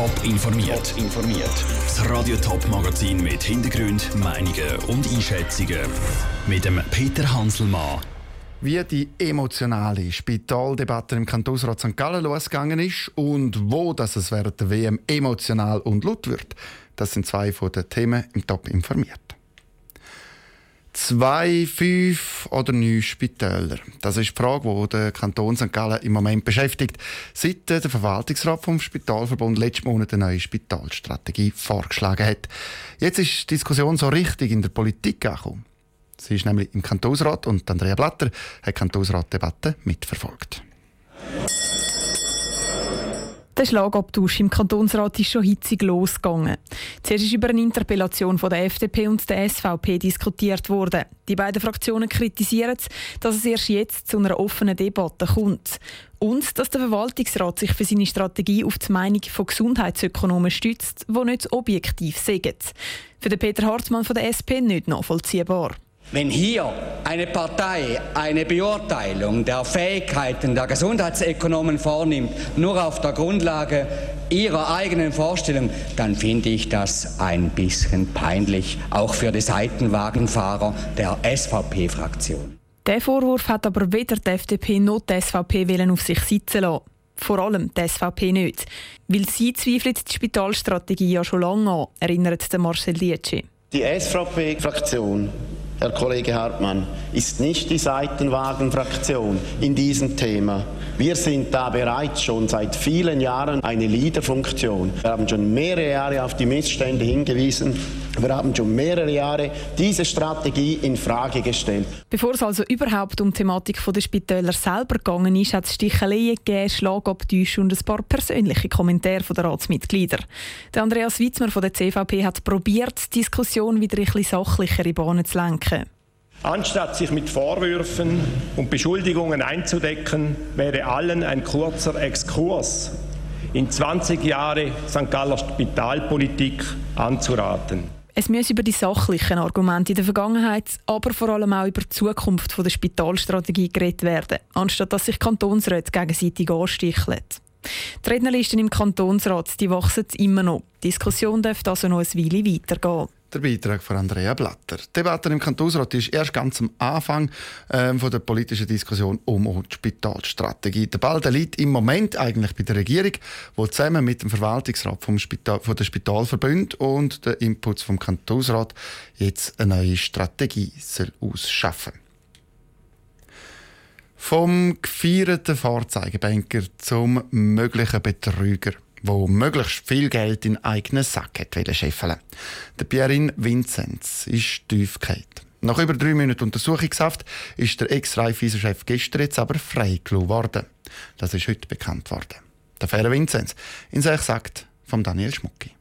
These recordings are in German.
Top informiert. informiert. Das Radio Top Magazin mit Hintergrund, Meinungen und Einschätzungen mit dem Peter Hanselmann. Wie die emotionale Spitaldebatte im Kantonsrat St. Gallen losgegangen ist und wo das es während der WM emotional und laut wird, das sind zwei von den Themen im Top informiert. Zwei, fünf oder neun Spitäler? Das ist die Frage, die der Kanton St. Gallen im Moment beschäftigt, seit der Verwaltungsrat vom Spitalverbund letzten Monat eine neue Spitalstrategie vorgeschlagen hat. Jetzt ist die Diskussion so richtig in der Politik angekommen. Sie ist nämlich im Kantonsrat und Andrea Blatter hat die Kantonsratdebatte mitverfolgt. Der Schlagabtausch im Kantonsrat ist schon hitzig losgegangen. Zuerst ist über eine Interpellation von der FDP und der SVP diskutiert worden. Die beiden Fraktionen kritisieren, dass es erst jetzt zu einer offenen Debatte kommt. Und dass der Verwaltungsrat sich für seine Strategie auf die Meinung von Gesundheitsökonomen stützt, die nicht objektiv sind. Für den Peter Hartmann von der SP nicht nachvollziehbar. Wenn hier eine Partei eine Beurteilung der Fähigkeiten der Gesundheitsökonomen vornimmt, nur auf der Grundlage ihrer eigenen Vorstellung, dann finde ich das ein bisschen peinlich, auch für die Seitenwagenfahrer der SVP-Fraktion. Der Vorwurf hat aber weder die FDP noch die SVP auf sich sitzen lassen. Vor allem die SVP nicht. Weil sie zweifelt die Spitalstrategie ja schon lange an, erinnert Marcel Dietschi. Die SVP-Fraktion Herr Kollege Hartmann, ist nicht die Seitenwagenfraktion in diesem Thema. Wir sind da bereits schon seit vielen Jahren eine Leaderfunktion. Wir haben schon mehrere Jahre auf die Missstände hingewiesen. Wir haben schon mehrere Jahre diese Strategie in Frage gestellt. Bevor es also überhaupt um die Thematik der Spitäler selber gegangen ist, hat es Sticheleien gegeben, Schlagabtäusche und ein paar persönliche Kommentare der Ratsmitglieder. Der Andreas Witzmer von der CVP hat probiert, die Diskussion wieder ein bisschen sachlichere Bahnen zu lenken. Anstatt sich mit Vorwürfen und Beschuldigungen einzudecken, wäre allen ein kurzer Exkurs in 20 Jahre St. Galler Spitalpolitik anzuraten. Es muss über die sachlichen Argumente in der Vergangenheit, aber vor allem auch über die Zukunft der Spitalstrategie geredet werden, anstatt dass sich Kantonsräte gegenseitig ansticheln. Die Rednerlisten im Kantonsrat die wachsen immer noch. Die Diskussion dürfte also noch ein Weile weitergehen. Der Beitrag von Andrea Blatter. Die Debatte im Kantonsrat ist erst ganz am Anfang ähm, von der politischen Diskussion um die Spitalstrategie. Der Ball der liegt im Moment eigentlich bei der Regierung, wo zusammen mit dem Verwaltungsrat vom Spital, von der Spitalverbund und den Inputs vom Kantonsrat jetzt eine neue Strategie soll ausschaffen. Vom gefeierten Vorzeigebanker zum möglichen Betrüger wo möglichst viel Geld in eigenen Sack hat scheffeln. Der Pierin Vinzenz ist tief gefallen. Nach über drei Monaten Untersuchungshaft ist der Ex-Raiffeisen-Chef gestern jetzt aber freigelassen worden. Das ist heute bekannt worden. Der faire Vinzenz, in sich sagt von Daniel Schmucki.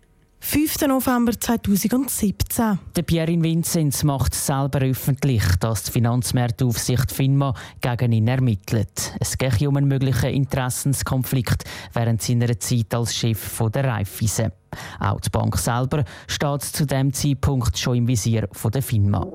5. November 2017. Der Pierin Vinzenz macht selber öffentlich, dass die Finanzmarktaufsicht FINMA gegen ihn ermittelt. Es geht um einen möglichen Interessenskonflikt während seiner Zeit als Chef der Raiffeisen. Auch die Bank selber steht zu dem Zeitpunkt schon im Visier der FINMA.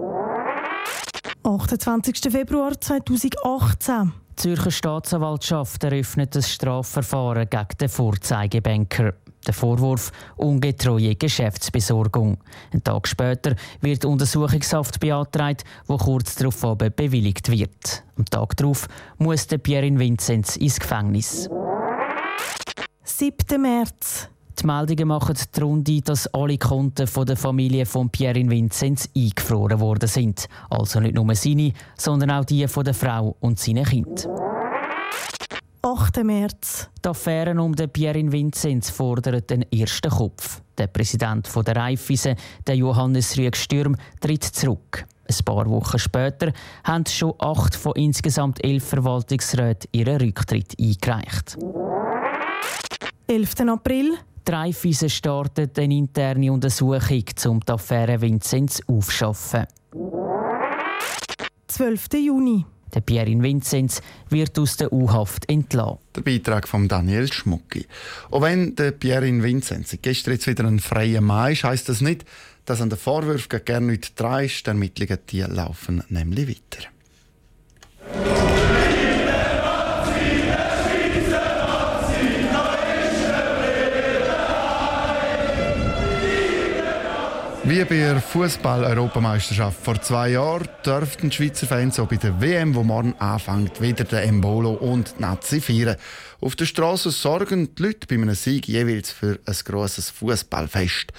28. Februar 2018. Die Zürcher Staatsanwaltschaft eröffnet das Strafverfahren gegen den Vorzeigebanker. Der Vorwurf ungetreue Geschäftsbesorgung. Ein Tag später wird Untersuchungshaft beantragt, wo kurz darauf bewilligt wird. Am Tag darauf muss der Pierin Vinzenz ins Gefängnis. 7. März. Die Meldungen machen die Runde, dass alle Konten von der Familie von Pierin Vinzenz eingefroren worden sind. Also nicht nur seine, sondern auch die von der Frau und seinen Kindern. 8. März. Die Affären um den Pierin Vinzenz fordern den ersten Kopf. Der Präsident der Raiffeisen, der Johannes Rüegstürm, tritt zurück. Ein paar Wochen später haben schon acht von insgesamt elf Verwaltungsräten ihren Rücktritt eingereicht. 11. April. Die Raiffeisen startet eine interne Untersuchung, um die Affäre Vinzenz aufzuschaffen. 12. Juni. Der Pierin Vinzenz wird aus der U-Haft entlassen. Der Beitrag von Daniel Schmucki. Auch wenn der Pierin Vinzenz gestern jetzt wieder ein freier Mann ist, heisst das nicht, dass an den Vorwürfen gerne nicht drei Ermittlungen die laufen nämlich weiter. Wie bei der Fußball-Europameisterschaft vor zwei Jahren dürften Schweizer Fans auch bei der WM, wo morgen anfängt, wieder den Embolo und die Nazi feiern. Auf der Straße sorgen die Leute bei einem Sieg jeweils für ein grosses Fußballfest,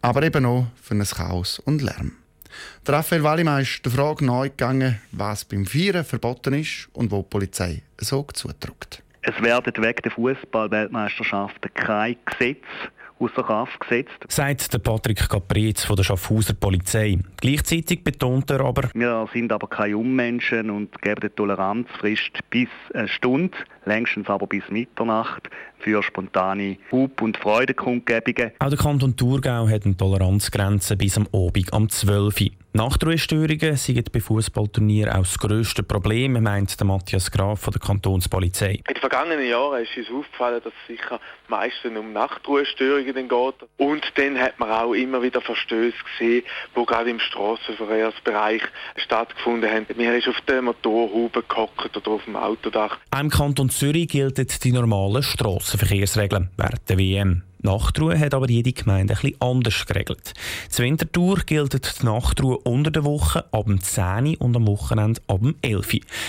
aber eben auch für ein Chaos und Lärm. Der Raphael Wallimann ist der Frage neu gegangen, was beim Feiern verboten ist und wo die Polizei so zudrückt. Es werden wegen der Fußball-Weltmeisterschaften kein Gesetz außer Kraft gesetzt. Sagt der Patrick Caprez von der Schaffhauser Polizei. Gleichzeitig betont er aber, wir sind aber keine Unmenschen und geben die Toleranzfrist bis eine Stunde, längstens aber bis Mitternacht für spontane Hub- und Freudekundgebungen. Auch der Kanton Thurgau hat eine Toleranzgrenze bis am Abend am 12 Uhr. Nachtruhestörungen sind bei Fußballturnieren auch das grösste Problem, meint der Matthias Graf von der Kantonspolizei. In den vergangenen Jahren ist uns aufgefallen, dass es sicher meistens um Nachtruhestörungen geht. Und dann hat man auch immer wieder Verstöße gesehen, die gerade im Strassenverkehrsbereich stattgefunden haben. Mir ist auf der Motorhaube gehockt oder auf dem Autodach. Auch Im Kanton Zürich gelten die normalen Strassenverkehrsregeln während der WM. Nachtruhe hat aber jede Gemeinde etwas anders geregelt. Zur Wintertour gilt die Nachtruhe unter der Woche ab dem 10 und am Wochenende ab dem 11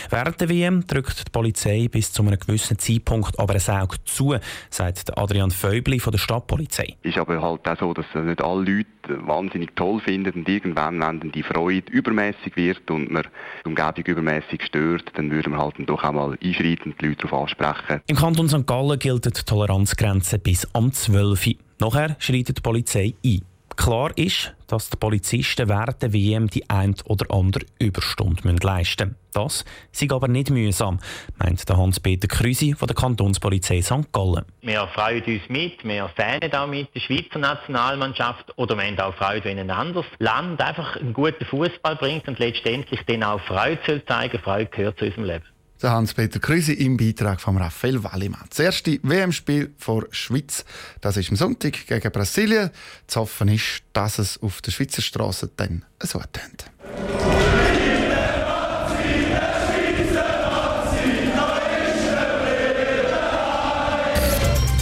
Während der WM drückt die Polizei bis zu einem gewissen Zeitpunkt aber ein Auge zu, sagt Adrian Feubli von der Stadtpolizei. Es ist aber halt auch so, dass nicht alle Leute wahnsinnig toll finden und irgendwann, wenn die Freude übermäßig wird und man die Umgebung übermäßig stört, dann würde man halt doch auch mal einschreiten und die Leute darauf ansprechen. Im Kanton St. Gallen gilt die Toleranzgrenze bis am 12 12 Nachher schreitet die Polizei ein. Klar ist, dass die Polizisten während der WM die ein oder andere Überstunde leisten müssen. Das sei aber nicht mühsam, meint Hans-Peter Krüsi von der Kantonspolizei St. Gallen. Wir freuen uns mit, wir fähnen auch mit der Schweizer Nationalmannschaft oder wir haben auch Freude, wenn ein anderes Land einfach einen guten Fußball bringt und letztendlich dann auch Freude zeigen Freude gehört zu unserem Leben der Hans-Peter Krüsi im Beitrag von Raphael Wallimann. Das erste WM-Spiel vor Schweiz, das ist am Sonntag gegen Brasilien. Zu hoffen ist, dass es auf der Schweizer Straße dann so tönt.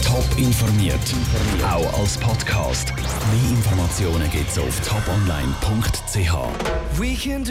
Top informiert, auch als Podcast. Mehr Informationen gibt's auf toponline.ch.